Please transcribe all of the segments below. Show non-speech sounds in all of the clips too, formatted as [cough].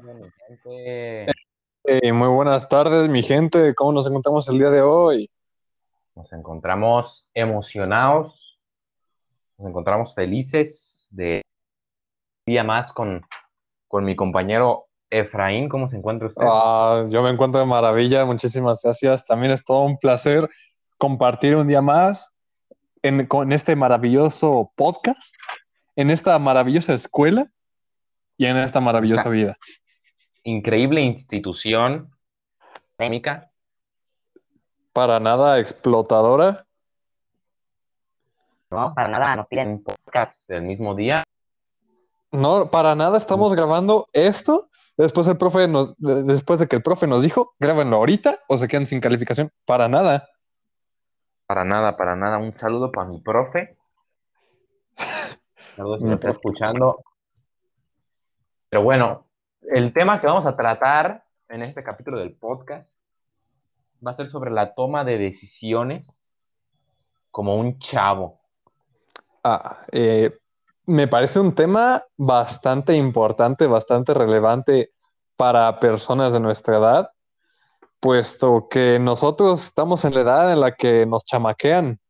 tardes, mi gente. Muy buenas tardes, mi gente. ¿Cómo nos encontramos el día de hoy? Nos encontramos emocionados, nos encontramos felices de un día más con, con mi compañero Efraín. ¿Cómo se encuentra usted? Ah, yo me encuentro de maravilla. Muchísimas gracias. También es todo un placer compartir un día más en, con este maravilloso podcast, en esta maravillosa escuela y en esta maravillosa vida. Increíble institución académica. Para nada explotadora. No, para nada, nos piden un podcast del mismo día. No, para nada estamos grabando esto. Después el profe nos, después de que el profe nos dijo, grábenlo ahorita o se quedan sin calificación. Para nada. Para nada, para nada. Un saludo para mi profe. [laughs] Saludos si me está escuchando. Pero bueno, el tema que vamos a tratar en este capítulo del podcast va a ser sobre la toma de decisiones como un chavo. Ah, eh, me parece un tema bastante importante, bastante relevante para personas de nuestra edad, puesto que nosotros estamos en la edad en la que nos chamaquean.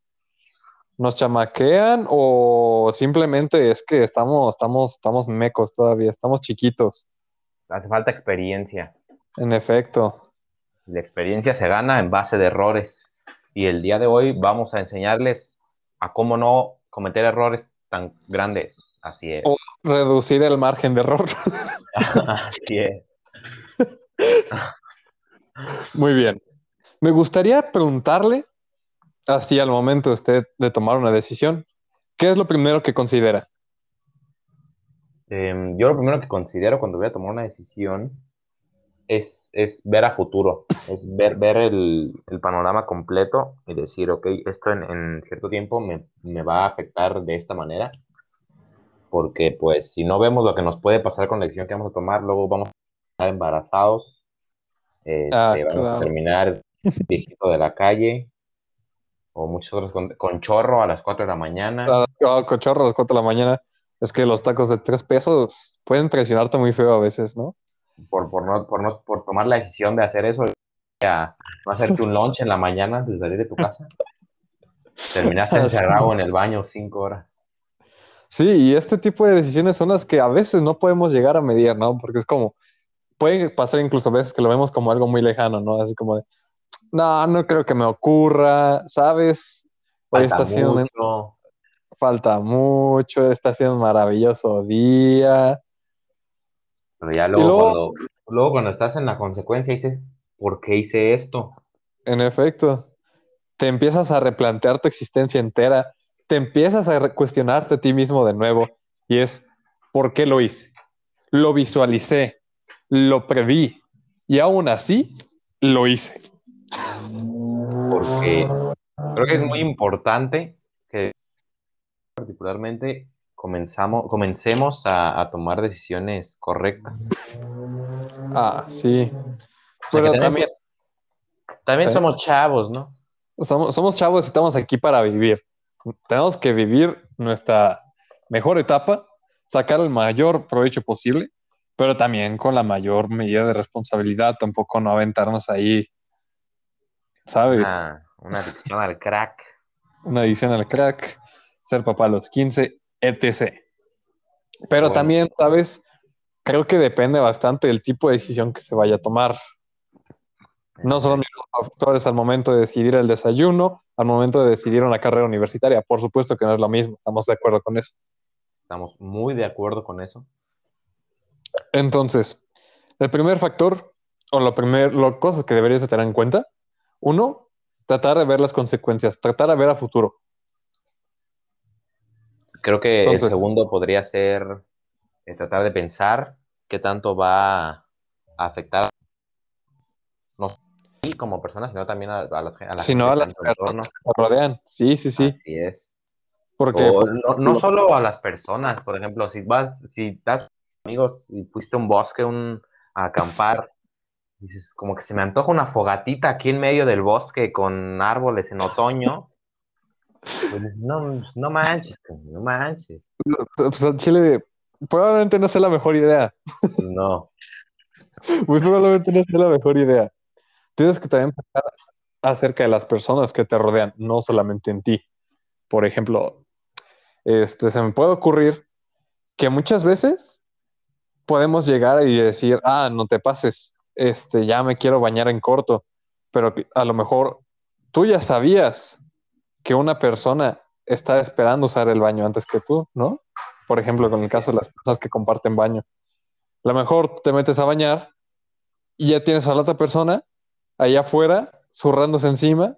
Nos chamaquean o simplemente es que estamos, estamos, estamos mecos todavía, estamos chiquitos, Hace falta experiencia. en efecto. La experiencia se gana en base de errores. Y el día de hoy vamos a enseñarles a cómo no cometer errores tan grandes. Así es. Oh. Reducir el margen de error. [laughs] [laughs] Así es. Muy bien. Me gustaría preguntarle, así al momento de usted de tomar una decisión, ¿qué es lo primero que considera? Em, yo lo primero que considero cuando voy a tomar una decisión es, es ver a futuro, es ver, ver el, el panorama completo y decir, ok, esto en, en cierto tiempo me, me va a afectar de esta manera, porque pues si no vemos lo que nos puede pasar con la decisión que vamos a tomar, luego vamos a estar embarazados, este, Ah, vamos a claro. terminar viejito de la calle, o muchos otros con, con chorro a las 4 de la mañana. Ah, ah, cochorro a las 4 de la mañana. Es que los tacos de 3 pesos pueden presionarte muy feo a veces, ¿no? por, por, no, por, no, por tomar la decisión de hacer eso, a no hacerte un lunch en la mañana antes de salir de tu casa. Terminaste [laughs] encerrado en el baño cinco horas. Sí, y este tipo de decisiones son las que a veces no podemos llegar a medir, ¿no? Porque es como, puede pasar incluso a veces que lo vemos como algo muy lejano, ¿no? Así como de, no, no creo que me ocurra, ¿sabes? Hoy está mucho. Falta mucho, está siendo un maravilloso día. Pero ya luego, luego- cuando, luego cuando estás en la consecuencia dices, ¿por qué hice esto? En efecto, te empiezas a replantear tu existencia entera, te empiezas a cuestionarte a ti mismo de nuevo y es, ¿por qué lo hice? Lo visualicé, lo preví y aún así lo hice. Porque creo que es muy importante particularmente comenzamos, comencemos a, a tomar decisiones correctas. Ah, sí. O sea, que Pero también pues, también ¿Eh? somos chavos, ¿no? somos, somos chavos y estamos aquí para vivir. Tenemos que vivir nuestra mejor etapa, sacar el mayor provecho posible, pero también con la mayor medida de responsabilidad, tampoco no aventarnos ahí, ¿sabes? Una, una adicción al crack. Una adicción al crack, ser papá a los 15, etc. Pero Bueno. también, ¿sabes? Creo que depende bastante del tipo de decisión que se vaya a tomar. No son los mismos factores al momento de decidir el desayuno, al momento de decidir una carrera universitaria. Por supuesto que no es lo mismo, estamos de acuerdo con eso. Estamos muy de acuerdo con eso. Entonces, el primer factor, o lo primer, las cosas que deberías de tener en cuenta, uno, tratar de ver las consecuencias, tratar de ver a futuro. Creo que Entonces- el segundo podría ser eh, tratar de pensar qué tanto va a afectar no solo a ti como persona, sino también a, a las, a sino las personas que nos rodean. Sí, sí, sí. Así es. Porque O no, no solo a las personas, por ejemplo, si vas, si estás amigos y fuiste a un bosque un, a acampar, dices, como que se me antoja una fogatita aquí en medio del bosque con árboles en otoño. Pues no, no manches, no manches. pues, al Chile probablemente no sea la mejor idea. No. Muy probablemente no sea la mejor idea. Tienes que también pensar acerca de las personas que te rodean, no solamente en ti. Por ejemplo, este, se me puede ocurrir que muchas veces podemos llegar y decir, ah, no te pases, este, ya me quiero bañar en corto, pero a lo mejor tú ya sabías que una persona está esperando usar el baño antes que tú, ¿no? Por ejemplo, con el caso de las personas que comparten baño. A lo mejor te metes a bañar y ya tienes a la otra persona allá afuera zurrándose encima,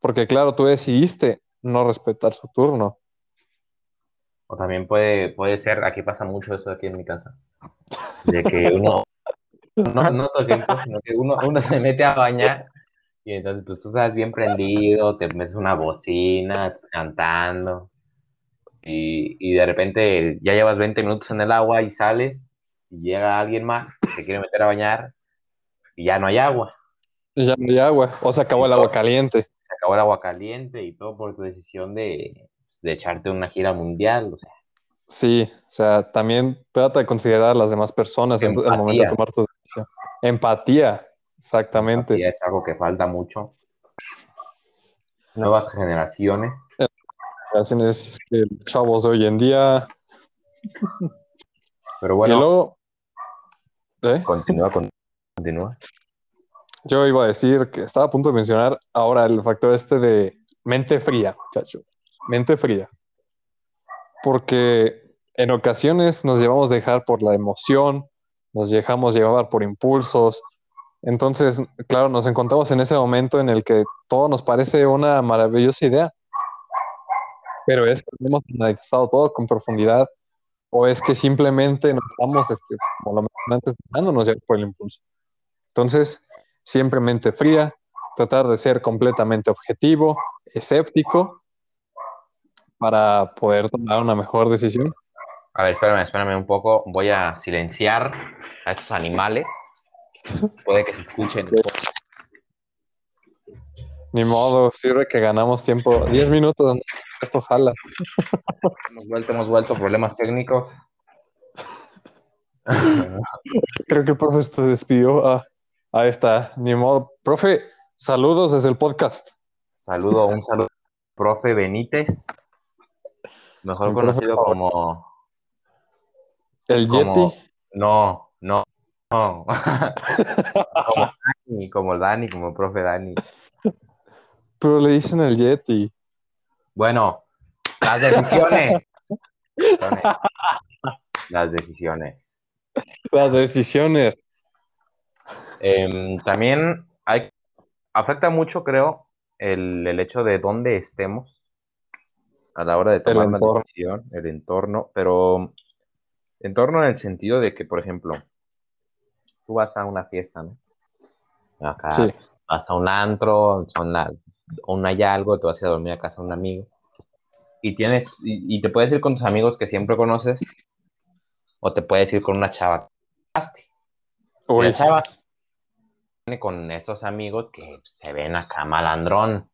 porque claro, tú decidiste no respetar su turno. O también puede, puede ser, aquí pasa mucho eso aquí en mi casa, de que uno, no, no todo el tiempo, sino que uno, uno se mete a bañar y entonces pues, tú estás bien prendido, te metes una bocina, cantando y, y de repente ya llevas 20 minutos en el agua y sales y llega alguien más que se quiere meter a bañar y ya no hay agua. Y ya no hay agua, o se acabó el agua caliente. Se acabó el agua caliente y todo por tu decisión de, de echarte una gira mundial, o sea. Sí, o sea, también trata de considerar a las demás personas en el momento de tomar tu decisión. Empatía, exactamente. Empatía es algo que falta mucho. Nuevas generaciones. Generaciones chavos de hoy en día. Pero bueno. Y luego, ¿eh? Continúa, continúa. Yo iba a decir que estaba a punto de mencionar ahora el factor este de mente fría, chacho mente fría. Porque en ocasiones nos llevamos a dejar por la emoción, nos dejamos llevar por impulsos. Entonces, claro, nos encontramos en ese momento en el que todo nos parece una maravillosa idea. Pero es que hemos analizado todo con profundidad o es que simplemente nos estamos, este, como lo antes, dejándonos llevar por el impulso. Entonces, siempre mente fría, tratar de ser completamente objetivo, escéptico para poder tomar una mejor decisión? A ver, espérame, espérame un poco. Voy a silenciar a estos animales. Puede que se escuchen. Ni modo, sirve que ganamos tiempo. Diez minutos, esto jala. Hemos vuelto, hemos vuelto, problemas técnicos. Creo que el profe se despidió. Ah, ahí está, ni modo. Profe, saludos desde el podcast. Saludo, un saludo, profe Benítez. Mejor conocido como. ¿El Yeti? No, no, no. [laughs] como Dani, como Dani, como profe Dani. Pero le dicen el Yeti. Bueno, las decisiones. las decisiones. Las decisiones. Em, también hay, afecta mucho, creo, el, el hecho de dónde estemos a la hora de tomar una decisión, el entorno, pero entorno en el sentido de que, por ejemplo, tú vas a una fiesta, ¿no? Acá vas a un antro, son las, hay algo, te vas a ir a dormir a casa de un amigo, y tienes, y, te puedes ir con tus amigos que siempre conoces, o te puedes ir con una chava o la chava con esos amigos que se ven acá malandrón.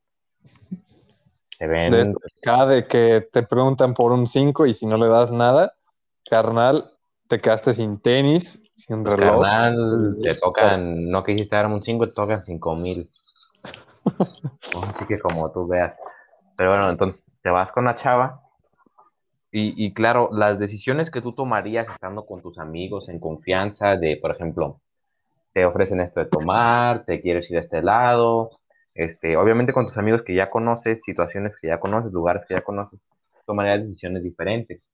Se ven. De cada de que te preguntan por un 5 y si no le das nada, carnal, te quedaste sin tenis, sin pues, reloj. Carnal, te tocan, no quisiste dar un 5, te tocan 5 mil. [laughs] Así que como tú veas. Pero bueno, entonces te vas con la chava y, y, claro, las decisiones que tú tomarías estando con tus amigos en confianza, de, por ejemplo, te ofrecen esto de tomar, te quieres ir a este lado, este, obviamente con tus amigos que ya conoces, situaciones que ya conoces, lugares que ya conoces, tomarías decisiones diferentes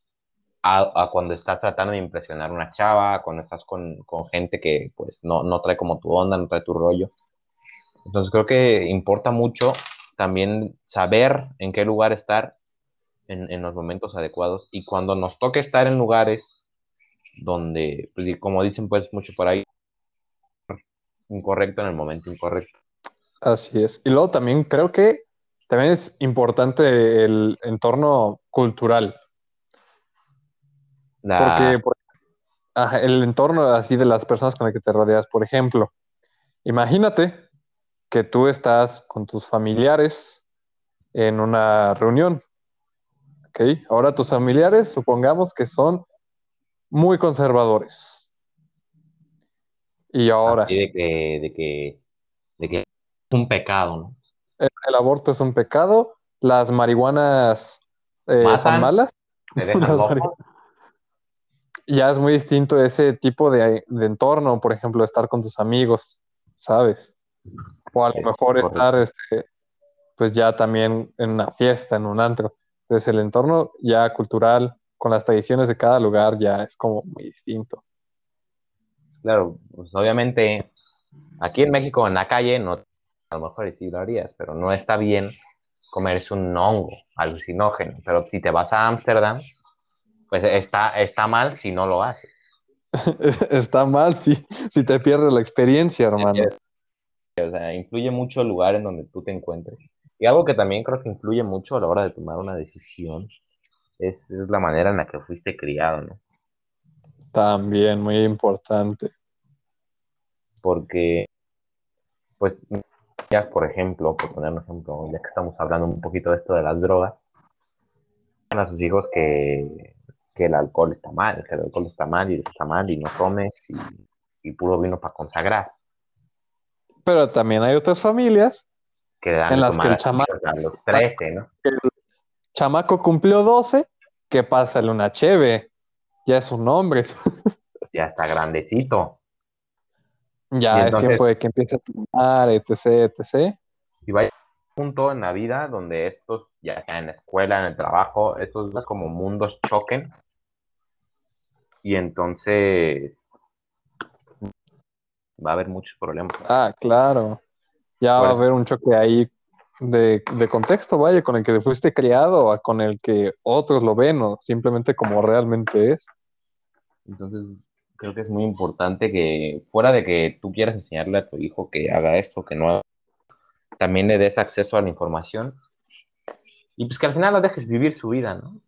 a, cuando estás tratando de impresionar a una chava, cuando estás con, gente que pues no, no trae como tu onda, no trae tu rollo. Entonces creo que importa mucho también saber en qué lugar estar en, en, los momentos adecuados y cuando nos toque estar en lugares donde, pues, como dicen pues mucho por ahí, incorrecto en el momento incorrecto. Así es. Y luego también creo que también es importante el entorno cultural. Porque, el entorno así de las personas con las que te rodeas, por ejemplo, imagínate que tú estás con tus familiares en una reunión. ¿Ok? Ahora tus familiares, supongamos que son muy conservadores. Y ahora, de que, de que, de que es un pecado, ¿no? el, el aborto es un pecado, las marihuanas eh, son malas. [laughs] Las loco. Ya es muy distinto ese tipo de, de entorno, por ejemplo, estar con tus amigos, ¿sabes? O a lo Es mejor estar, este, pues ya también en una fiesta, en un antro. Entonces el entorno ya cultural, con las tradiciones de cada lugar, ya es como muy distinto. Claro, pues obviamente aquí en México, en la calle, no, a lo mejor sí lo harías, pero no está bien comerse un hongo alucinógeno. Pero si te vas a Ámsterdam, pues está, está mal si no lo haces. [laughs] Está mal si, si te pierdes la experiencia, hermano. O sea, influye mucho el lugar en donde tú te encuentres. Y algo que también creo que influye mucho a la hora de tomar una decisión es, es la manera en la que fuiste criado, ¿no? También muy importante. Porque, pues, ya por ejemplo, por poner un ejemplo, ya que estamos hablando un poquito de esto de las drogas, a sus hijos que, que el alcohol está mal, que el alcohol está mal y está mal y no tomes y, y puro vino para consagrar. Pero también hay otras familias. Que dan En las que el chama- a los 13, ¿no? Chamaco cumplió 12, que pásale una cheve. Ya es un hombre. [laughs] Ya está grandecito. Ya es tiempo de que empiece a tomar, etc, etc. y va a llegar un punto en la vida donde estos, ya sea en la escuela, en el trabajo, estos como mundos choquen y entonces va a haber muchos problemas. Ah, claro. Ya va a haber un choque ahí de, de contexto, vaya, con el que fuiste criado o con el que otros lo ven o simplemente como realmente es. Entonces creo que es muy importante que fuera de que tú quieras enseñarle a tu hijo que haga esto, que no haga, también le des acceso a la información y pues que al final lo dejes vivir su vida, ¿no?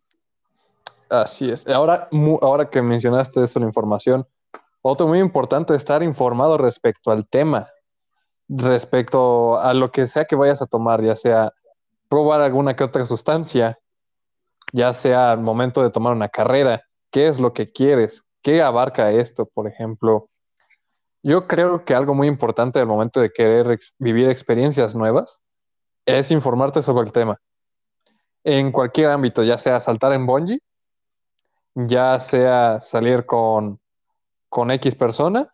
Así es. Ahora, ahora que mencionaste eso, la información, otro muy importante es estar informado respecto al tema, respecto a lo que sea que vayas a tomar, ya sea probar alguna que otra sustancia, ya sea al momento de tomar una carrera, qué es lo que quieres, qué abarca esto, por ejemplo. Yo creo que algo muy importante al momento de querer ex- vivir experiencias nuevas es informarte sobre el tema. En cualquier ámbito, ya sea saltar en bungee, ya sea salir con, con X persona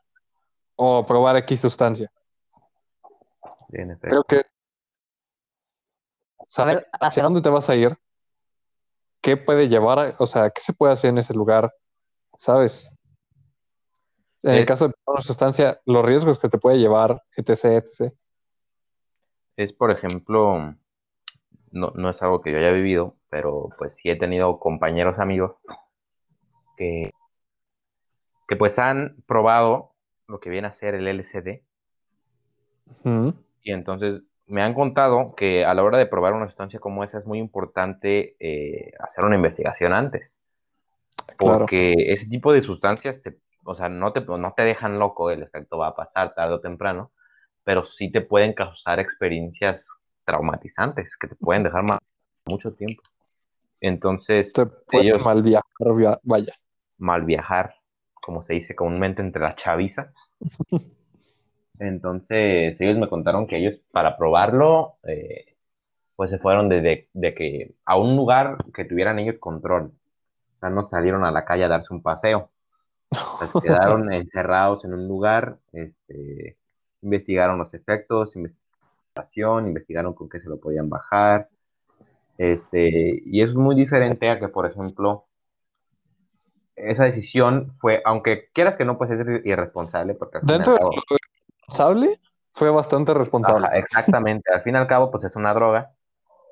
o probar X sustancia. En efecto. Creo que saber ver, hacia hacia dónde te vas a ir, qué puede llevar, o sea, qué se puede hacer en ese lugar, ¿sabes? En el caso de probar una sustancia, los riesgos que te puede llevar, etc., etc. es, por ejemplo, no, no es algo que yo haya vivido, pero pues sí he tenido compañeros amigos que, que pues han probado lo que viene a ser el Ujú. y entonces me han contado que a la hora de probar una sustancia como esa es muy importante eh, hacer una investigación antes, Claro. porque ese tipo de sustancias te, o sea, no te, no te dejan loco, el efecto va a pasar tarde o temprano, pero sí te pueden causar experiencias traumatizantes que te pueden dejar mal mucho tiempo. Entonces, Te ellos- mal viajar, via- vaya. Mal viajar, como se dice comúnmente entre la chaviza. [laughs] Entonces, ellos me contaron que ellos para probarlo, eh, pues se fueron de, de- de que a un lugar que tuvieran ellos control. O sea, no salieron a la calle a darse un paseo. O sea, se quedaron [laughs] encerrados en un lugar, este, investigaron los efectos, investigación, investigaron con qué se lo podían bajar. Este, y eso es muy diferente a que, por ejemplo, esa decisión fue, aunque quieras que no, pues es ir- irresponsable, porque Dentro de responsable, fue bastante responsable. Ajá, exactamente, al fin y al cabo, pues es una droga,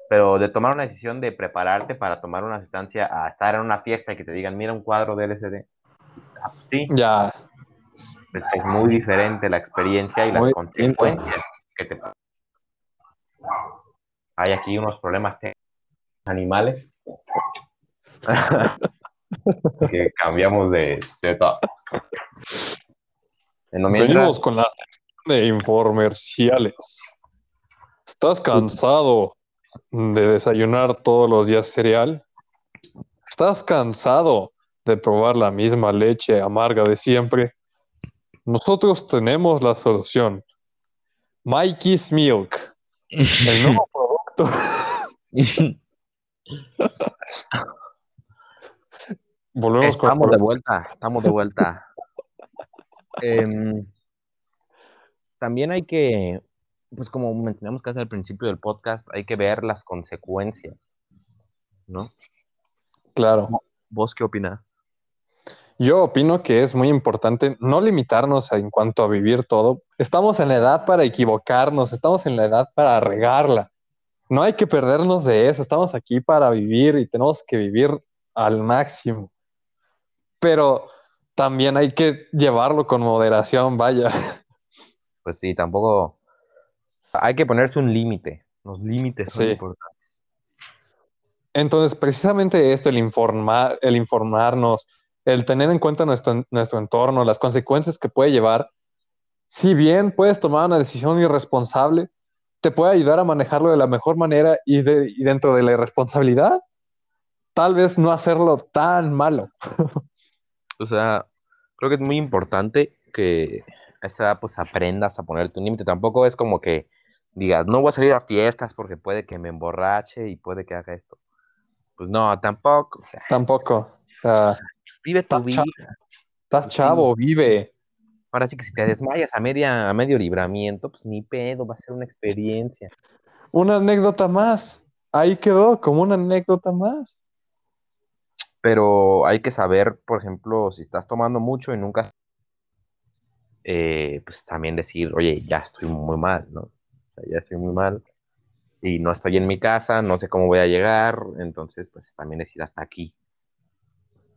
pero de tomar una decisión de prepararte para tomar una sustancia a estar en una fiesta y que te digan, mira un cuadro de LSD, ah, pues sí, Ya, pues es muy diferente la experiencia y las Muy distinto. consecuencias que te Hay aquí unos problemas técnicos animales. [laughs] que cambiamos de setup. En lo mientras- venimos con la sección de informerciales. ¿Estás cansado de desayunar todos los días cereal? ¿Estás cansado de probar la misma leche amarga de siempre? nosotros tenemos la solución. Mikey's Milk, el nuevo [laughs] producto. [laughs] Volvemos con Estamos de vuelta, estamos de vuelta. [laughs] Em, también hay que, pues como mencionamos casi al principio del podcast, hay que ver las consecuencias, ¿no? Claro. ¿Vos qué opinas? Yo opino que es muy importante no limitarnos en cuanto a vivir todo. Estamos en la edad para equivocarnos, estamos en la edad para regarla. No hay que perdernos de eso, estamos aquí para vivir y tenemos que vivir al máximo. Pero también hay que llevarlo con moderación, vaya. Pues sí, tampoco hay que ponerse un límite. Los límites son Sí. importantes. Entonces, precisamente esto, el informar, el informarnos, el tener en cuenta nuestro, nuestro entorno, las consecuencias que puede llevar, si bien puedes tomar una decisión irresponsable, te puede ayudar a manejarlo de la mejor manera y, de- y dentro de la irresponsabilidad, tal vez no hacerlo tan malo. [laughs] O sea, creo que es muy importante que a esa edad pues aprendas a ponerte un límite. Tampoco es como que digas, no voy a salir a fiestas porque puede que me emborrache y puede que haga esto. Pues no, tampoco. O sea, Tampoco. O sea, pues, vive tu vida. chavo. estás chavo, vive. Ahora sí que si te desmayas a media, a medio libramiento, pues ni pedo, va a ser una experiencia. Una anécdota más. Ahí quedó como una anécdota más. Pero hay que saber, por ejemplo, si estás tomando mucho y nunca, eh, pues también decir, oye, ya estoy muy mal, ¿no? O sea, ya estoy muy mal y no estoy en mi casa, no sé cómo voy a llegar, entonces, pues también decir hasta aquí.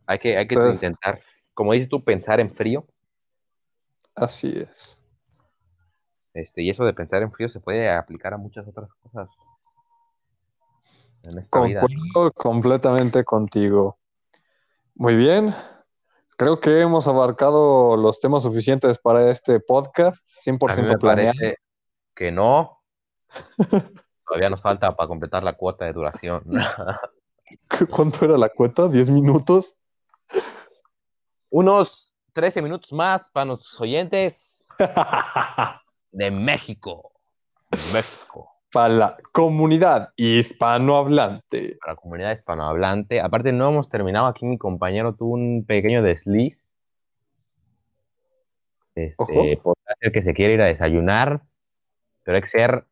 Hay que, hay que Entonces- intentar, como dices tú, pensar en frío, Así es. este, y eso de pensar en frío se puede aplicar a muchas otras cosas en esta vida. Concuerdo completamente contigo. Muy bien. Creo que hemos abarcado los temas suficientes para este podcast, A mí 100% me planeado. parece que no. [laughs] Todavía nos falta para completar la cuota de duración. [laughs] ¿Cuánto era la cuenta? ¿10 minutos? Unos 13 minutos más para nuestros oyentes [laughs] de México. De México. Para la comunidad hispanohablante. Para la comunidad hispanohablante. Aparte, no hemos terminado. Aquí mi compañero tuvo un pequeño desliz. Este, podrá ser que se quiere ir a desayunar, pero hay que ser,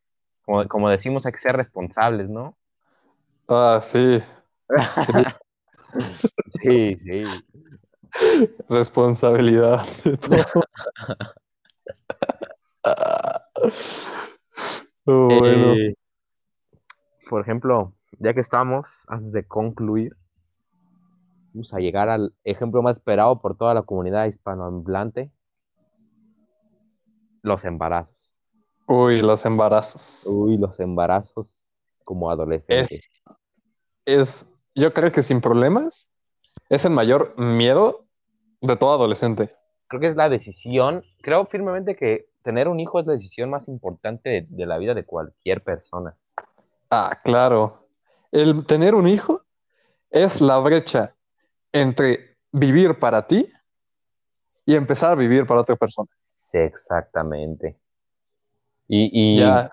como, como decimos, hay que ser responsables, ¿no? Ah, sí. [laughs] Sí, sí. Responsabilidad de [laughs] todo. Oh, bueno. Eh, por ejemplo, ya que estamos, antes de concluir, vamos a llegar al ejemplo más esperado por toda la comunidad hispanohablante, los embarazos. Uy, los embarazos. Uy, los embarazos como adolescentes. Es, yo creo que sin problemas, es el mayor miedo de todo adolescente. Creo que es la decisión, creo firmemente que tener un hijo es la decisión más importante de, de la vida de cualquier persona. Ah, claro. El tener un hijo es la brecha entre vivir para ti y empezar a vivir para otra persona. Sí, exactamente. Y, y, Ya,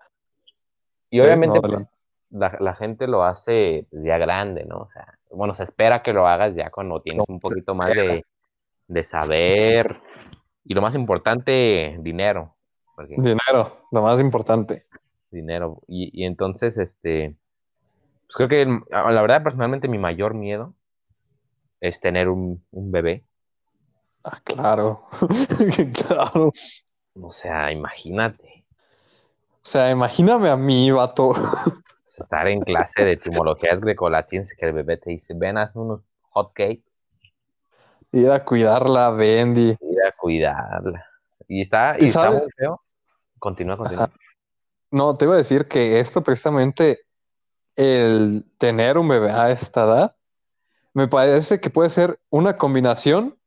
y obviamente no, pues, la, la gente lo hace pues, ya grande, ¿no? O sea, bueno, se espera que lo hagas ya cuando tienes No, un poquito más de, de saber y lo más importante, dinero. Porque dinero, lo más importante. dinero. Y, y entonces, este, pues creo que el- la verdad, personalmente, mi mayor miedo es tener un, un bebé. Ah, claro. [laughs] Claro. O sea, imagínate O sea, imagíname a mí, vato. [laughs] estar en clase de etimologías grecolatinas que el bebé te dice, ven, hazme unos hot cakes. Ir a cuidarla, Bendy. ir a cuidarla. Y está, ¿Y y está sabes? muy feo. Continúa, continúa. No, te iba a decir que esto precisamente, el tener un bebé a esta edad, me parece que puede ser una combinación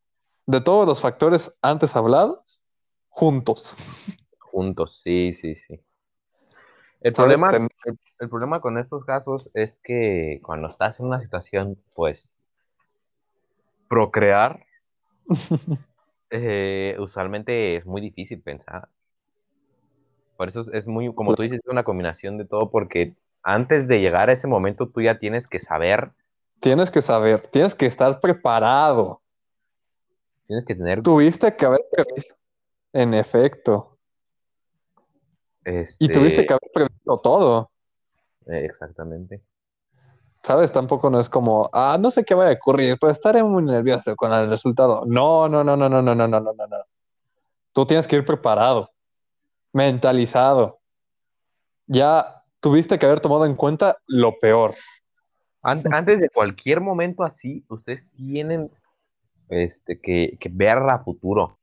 de todos los factores antes hablados juntos. Juntos, sí, sí, sí. El problema, el problema con estos casos es que cuando estás en una situación, pues, procrear [laughs] eh, usualmente es muy difícil pensar. Por eso es, muy, como tú dices, es una combinación de todo, porque antes de llegar a ese momento tú ya tienes que saber, Tienes que saber, tienes que estar preparado. tienes que tener, Tuviste que haber previsto. En efecto. este, Y tuviste que haber previsto todo. eh, exactamente. ¿Sabes? Tampoco no es como, ah, no sé qué va a ocurrir, pero estaré muy nervioso con el resultado. No, no, no, no, no, no, no, no, no, no. Tú tienes que ir preparado, mentalizado. Ya tuviste que haber tomado en cuenta lo peor. An- Antes de cualquier momento así, ustedes tienen este, que, que ver a futuro.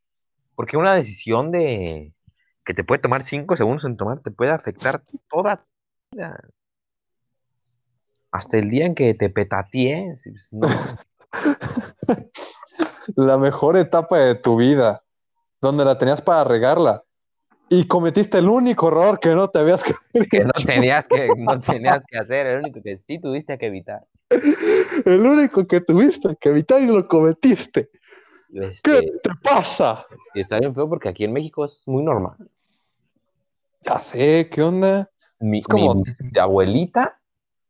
Porque una decisión de que te puede tomar cinco segundos en tomar te puede afectar toda tu vida. Hasta el día en que te petatees. no, [laughs] La mejor etapa de tu vida, donde la tenías para regarla. Y cometiste el único error que no te habías [laughs] que no tenías que, no tenías que hacer, el único que sí tuviste que evitar. El único que tuviste que evitar y lo cometiste. ¿Qué Este, te pasa? está bien feo porque aquí en México es muy normal. Ya sé, ¿qué onda? Mi, Es como- mi abuelita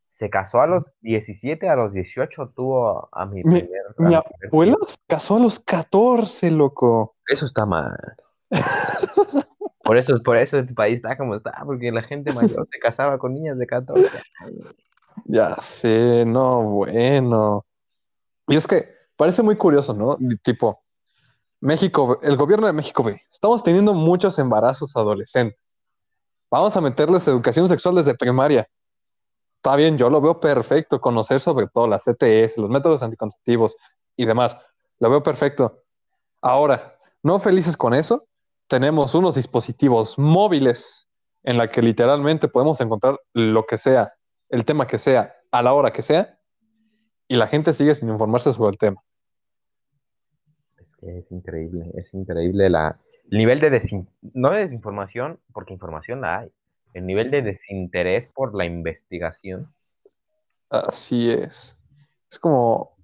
se casó a los 17, a los 18 tuvo a mi Mi- primer, a mi abuela se casó a los 14, loco. Eso está mal. [laughs] Por eso, por eso este país está como está, porque la gente mayor se casaba con niñas de 14 años. Ya sé, no, bueno. Y es que parece muy curioso, ¿no? Tipo, México, el gobierno de México ve, estamos teniendo muchos embarazos adolescentes. Vamos a meterles educación sexual desde primaria. Está bien, yo lo veo perfecto, conocer sobre todo las CTS, los métodos anticonceptivos y demás. Lo veo perfecto. Ahora, no felices con eso, tenemos unos dispositivos móviles en la que literalmente podemos encontrar lo que sea, el tema que sea, a la hora que sea, y la gente sigue sin informarse sobre el tema. Es que es increíble, es increíble la, el nivel de desin- no de desinformación, porque información la hay, el nivel de desinterés por la investigación. Así es. Es como,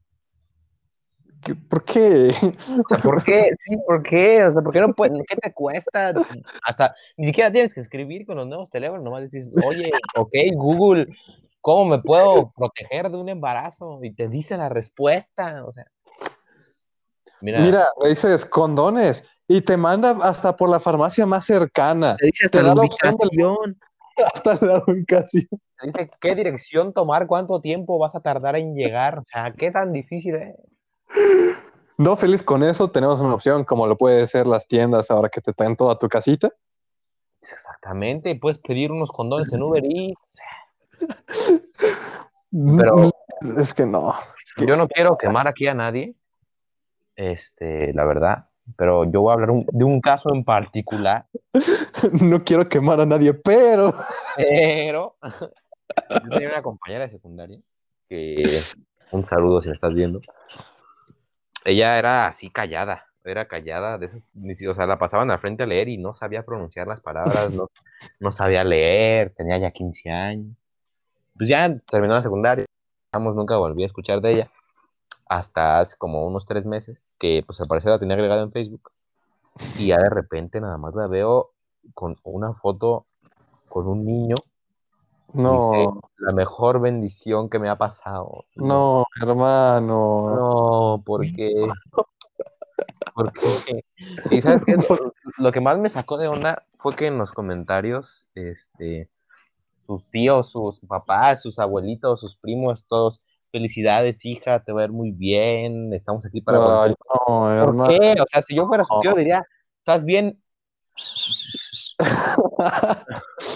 ¿qué- ¿por qué? O sea, ¿por qué? Sí, ¿por qué? O sea, ¿por qué no puedes? ¿Qué te cuesta? Hasta ni siquiera tienes que escribir con los nuevos teléfonos, nomás dices, oye, ok, Google, ¿cómo me puedo proteger de un embarazo? Y te dice la respuesta. O sea, mira, Mira, dices condones y te manda hasta por la farmacia más cercana, te dice hasta la la opción del- ubicación, [laughs] hasta la ubicación. te dice qué dirección tomar, cuánto tiempo vas a tardar en llegar. O sea, ¿qué tan difícil es? No feliz con eso, tenemos una opción como lo puede ser las tiendas ahora que te traen toda tu casita. Exactamente, puedes pedir unos condones en Uber Eats. [laughs] Pero es que no. es que- Yo no quiero quemar aquí a nadie, este, la verdad, pero yo voy a hablar un- de un caso en particular, [laughs] no quiero quemar a nadie, pero pero [laughs] yo tenía una compañera de secundaria que, un saludo si me estás viendo, ella era así callada, era callada, de esas, o sea, la pasaban al frente a leer y no sabía pronunciar las palabras, no, no sabía leer, tenía ya 15 años. Pues ya terminó la secundaria, nunca volví a escuchar de ella, hasta hace como unos tres meses, que pues al parecer la tenía agregada en Facebook, y ya de repente nada más la veo con una foto con un niño, no, dice, la mejor bendición que me ha pasado. no, hermano. No, porque. [laughs] Porque. Y sabes qué? Lo, que más me sacó de onda fue que en los comentarios, este, sus tíos, sus papás, sus abuelitos, sus primos, todos, felicidades, hija, te va a ir muy bien, estamos aquí para aguantar". no, ¿Por qué? O sea, si yo fuera su tío, No. diría, ¿estás bien? [laughs] [laughs]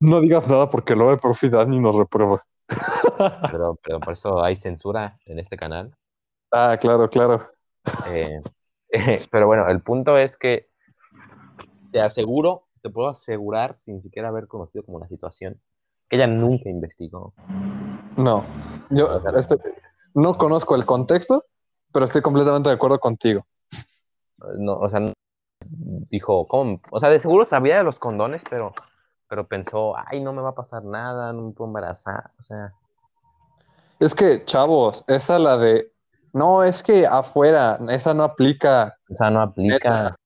No digas nada porque luego el profe Dani nos reprueba. Pero, pero por eso hay censura en este canal. Ah, claro, claro. Eh, [laughs] pero bueno, el punto es que te aseguro, te puedo asegurar, sin siquiera haber conocido como la situación, que ella nunca investigó. No, yo este, no conozco el contexto, pero estoy completamente de acuerdo contigo. No, o sea, dijo, ¿cómo? O sea, de seguro sabía de los condones, pero, pero pensó, ay, no me va a pasar nada, no me puedo embarazar. O sea, Es que, chavos, esa la de No, es que afuera, esa no aplica. O sea, no aplica.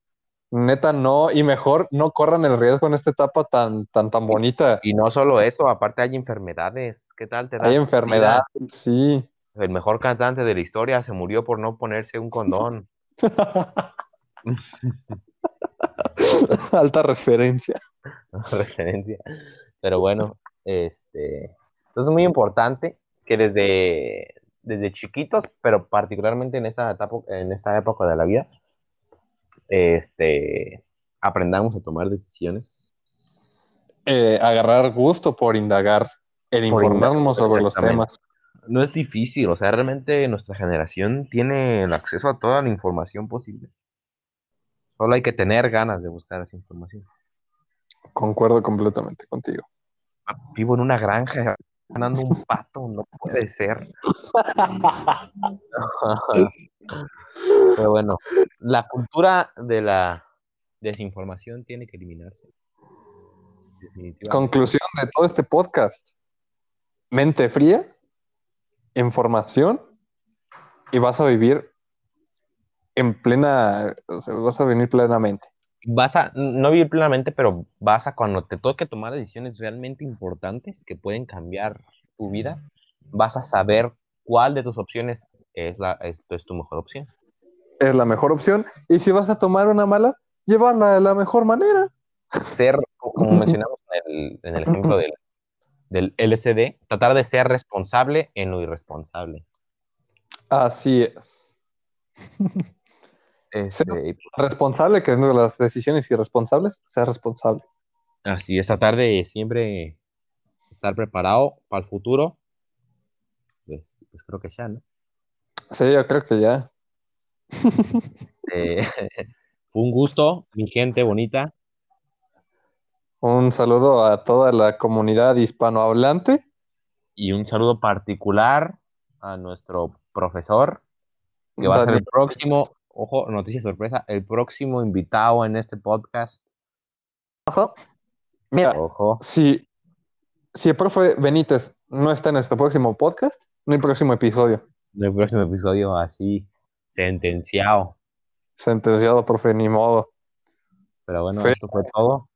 Neta, no. Y mejor no corran el riesgo en esta etapa tan, tan, tan bonita. Y no solo eso, aparte hay enfermedades. ¿Qué tal te da? Hay enfermedades, sí. El mejor cantante de la historia se murió por no ponerse un condón. [laughs] Alta referencia. [laughs] referencia. Pero bueno, este, entonces es muy importante que desde, desde chiquitos, pero particularmente en esta etapa, en esta época de la vida, este, aprendamos a tomar decisiones. Eh, agarrar gusto por indagar, el Por informarnos indagar, sobre los temas. No es difícil, o sea, realmente nuestra generación tiene el acceso a toda la información posible. Solo hay que tener ganas de buscar esa información. Concuerdo completamente contigo. Vivo en una granja ganando un pato, no puede ser. Pero bueno, la cultura de la desinformación tiene que eliminarse. Conclusión de todo este podcast. Mente fría, información y vas a vivir en plena, o sea, vas a venir plenamente. Vas a, no vivir plenamente, pero vas a cuando te toque tomar decisiones realmente importantes que pueden cambiar tu vida, vas a saber cuál de tus opciones es, la, es, es tu mejor opción. Es la mejor opción. Y si vas a tomar una mala, llevarla de la mejor manera. Ser, como [laughs] mencionamos en el, en el ejemplo del, del LCD, tratar de ser responsable en lo irresponsable. Así es. [laughs] Este, Responsable, que las decisiones irresponsables, sea responsable. así es, tratar de siempre estar preparado para el futuro. Pues, pues creo que ya, ¿no? Sí, yo creo que ya. Eh, [laughs] fue un gusto, mi gente bonita. Un saludo a toda la comunidad hispanohablante. Y un saludo particular a nuestro profesor, que va a ser el próximo, ojo, noticia sorpresa, el próximo invitado en este podcast. Mira, Ojo, si, si el profe Benítez no está en este próximo podcast, no hay próximo episodio. en el próximo episodio así, sentenciado. Sentenciado, profe, ni modo. Pero bueno, Fe- esto fue todo.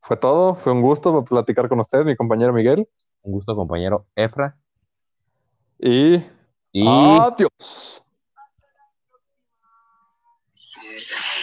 Fue todo, fue un gusto platicar con usted, mi compañero Miguel. Un gusto, compañero Efra. Y Y adiós. Yeah.